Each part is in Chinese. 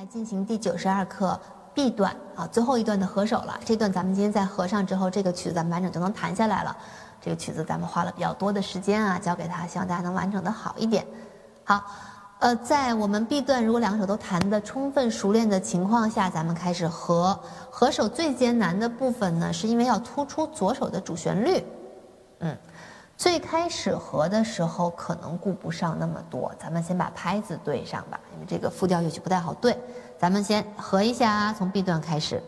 来进行第九十二课 B 段啊，最后一段的合手了。这段咱们今天在合上之后，这个曲子咱们完整就能弹下来了。这个曲子咱们花了比较多的时间啊，教给他，希望大家能完整的好一点。好，呃，在我们 B 段如果两手都弹的充分熟练的情况下，咱们开始合。合手最艰难的部分呢，是因为要突出左手的主旋律。嗯。最开始合的时候可能顾不上那么多，咱们先把拍子对上吧，因为这个复调乐曲不太好对。咱们先合一下，从 B 段开始。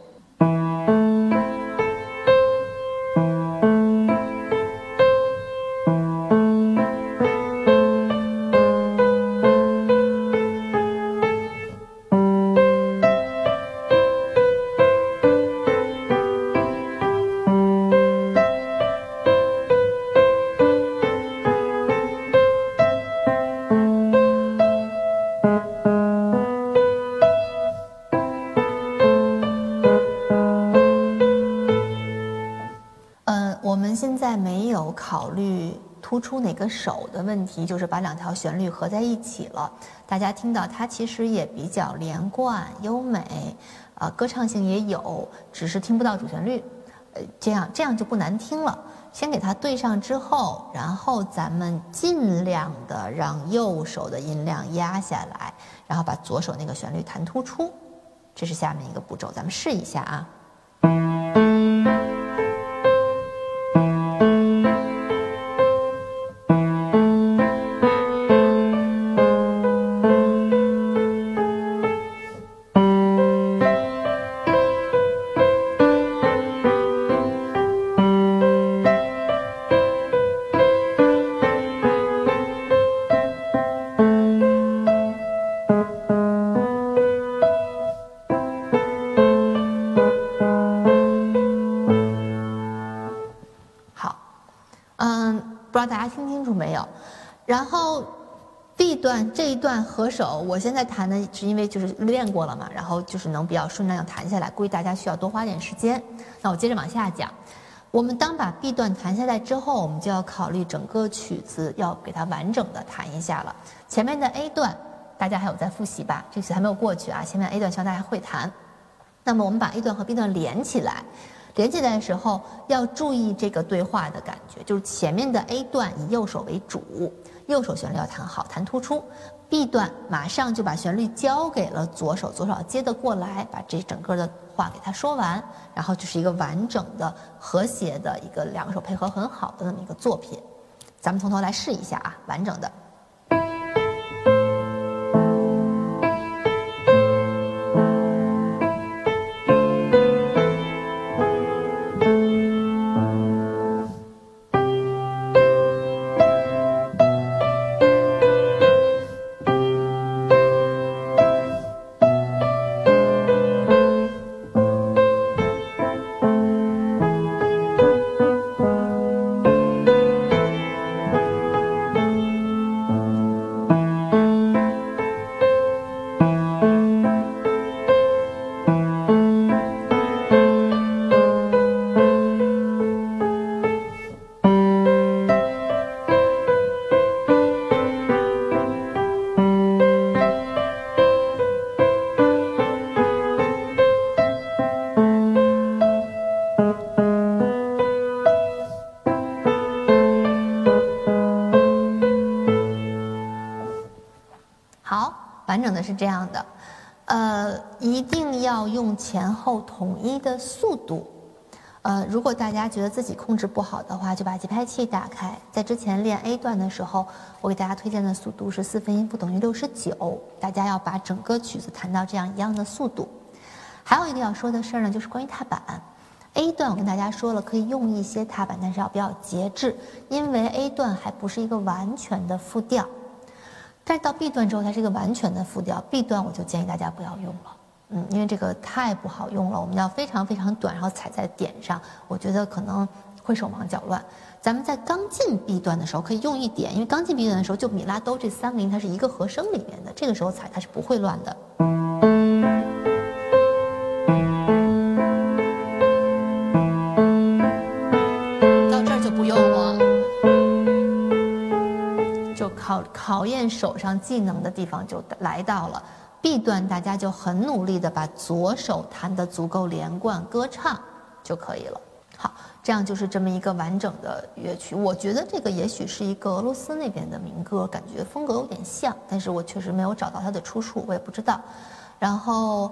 现在没有考虑突出哪个手的问题，就是把两条旋律合在一起了。大家听到它其实也比较连贯优美，啊，歌唱性也有，只是听不到主旋律。呃，这样这样就不难听了。先给它对上之后，然后咱们尽量的让右手的音量压下来，然后把左手那个旋律弹突出。这是下面一个步骤，咱们试一下啊。嗯不知道大家听清楚没有？然后 B 段这一段合手，我现在弹的是因为就是练过了嘛，然后就是能比较顺畅弹下来。估计大家需要多花点时间。那我接着往下讲。我们当把 B 段弹下来之后，我们就要考虑整个曲子要给它完整的弹一下了。前面的 A 段大家还有在复习吧？这曲还没有过去啊。前面 A 段希望大家会弹。那么我们把 A 段和 B 段连起来。连起来的时候要注意这个对话的感觉，就是前面的 A 段以右手为主，右手旋律要弹好，弹突出；B 段马上就把旋律交给了左手，左手接得过来，把这整个的话给他说完，然后就是一个完整的、和谐的一个两个手配合很好的那么一个作品。咱们从头来试一下啊，完整的。完整的是这样的，呃，一定要用前后统一的速度，呃，如果大家觉得自己控制不好的话，就把节拍器打开。在之前练 A 段的时候，我给大家推荐的速度是四分音符等于六十九，大家要把整个曲子弹到这样一样的速度。还有一个要说的事儿呢，就是关于踏板，A 段我跟大家说了可以用一些踏板，但是要比较节制，因为 A 段还不是一个完全的复调。但是到 B 段之后，它是一个完全的复调。B 段我就建议大家不要用了，嗯，因为这个太不好用了。我们要非常非常短，然后踩在点上，我觉得可能会手忙脚乱。咱们在刚进 B 段的时候可以用一点，因为刚进 B 段的时候就米拉哆这三个音它是一个和声里面的，这个时候踩它是不会乱的。考验手上技能的地方就来到了，B 段大家就很努力的把左手弹得足够连贯，歌唱就可以了。好，这样就是这么一个完整的乐曲。我觉得这个也许是一个俄罗斯那边的民歌，感觉风格有点像，但是我确实没有找到它的出处，我也不知道。然后。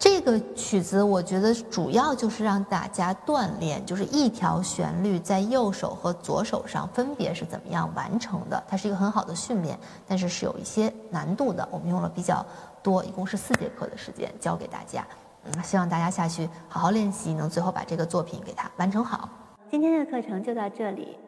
这个曲子我觉得主要就是让大家锻炼，就是一条旋律在右手和左手上分别是怎么样完成的。它是一个很好的训练，但是是有一些难度的。我们用了比较多，一共是四节课的时间教给大家。嗯，希望大家下去好好练习，能最后把这个作品给它完成好。今天的课程就到这里。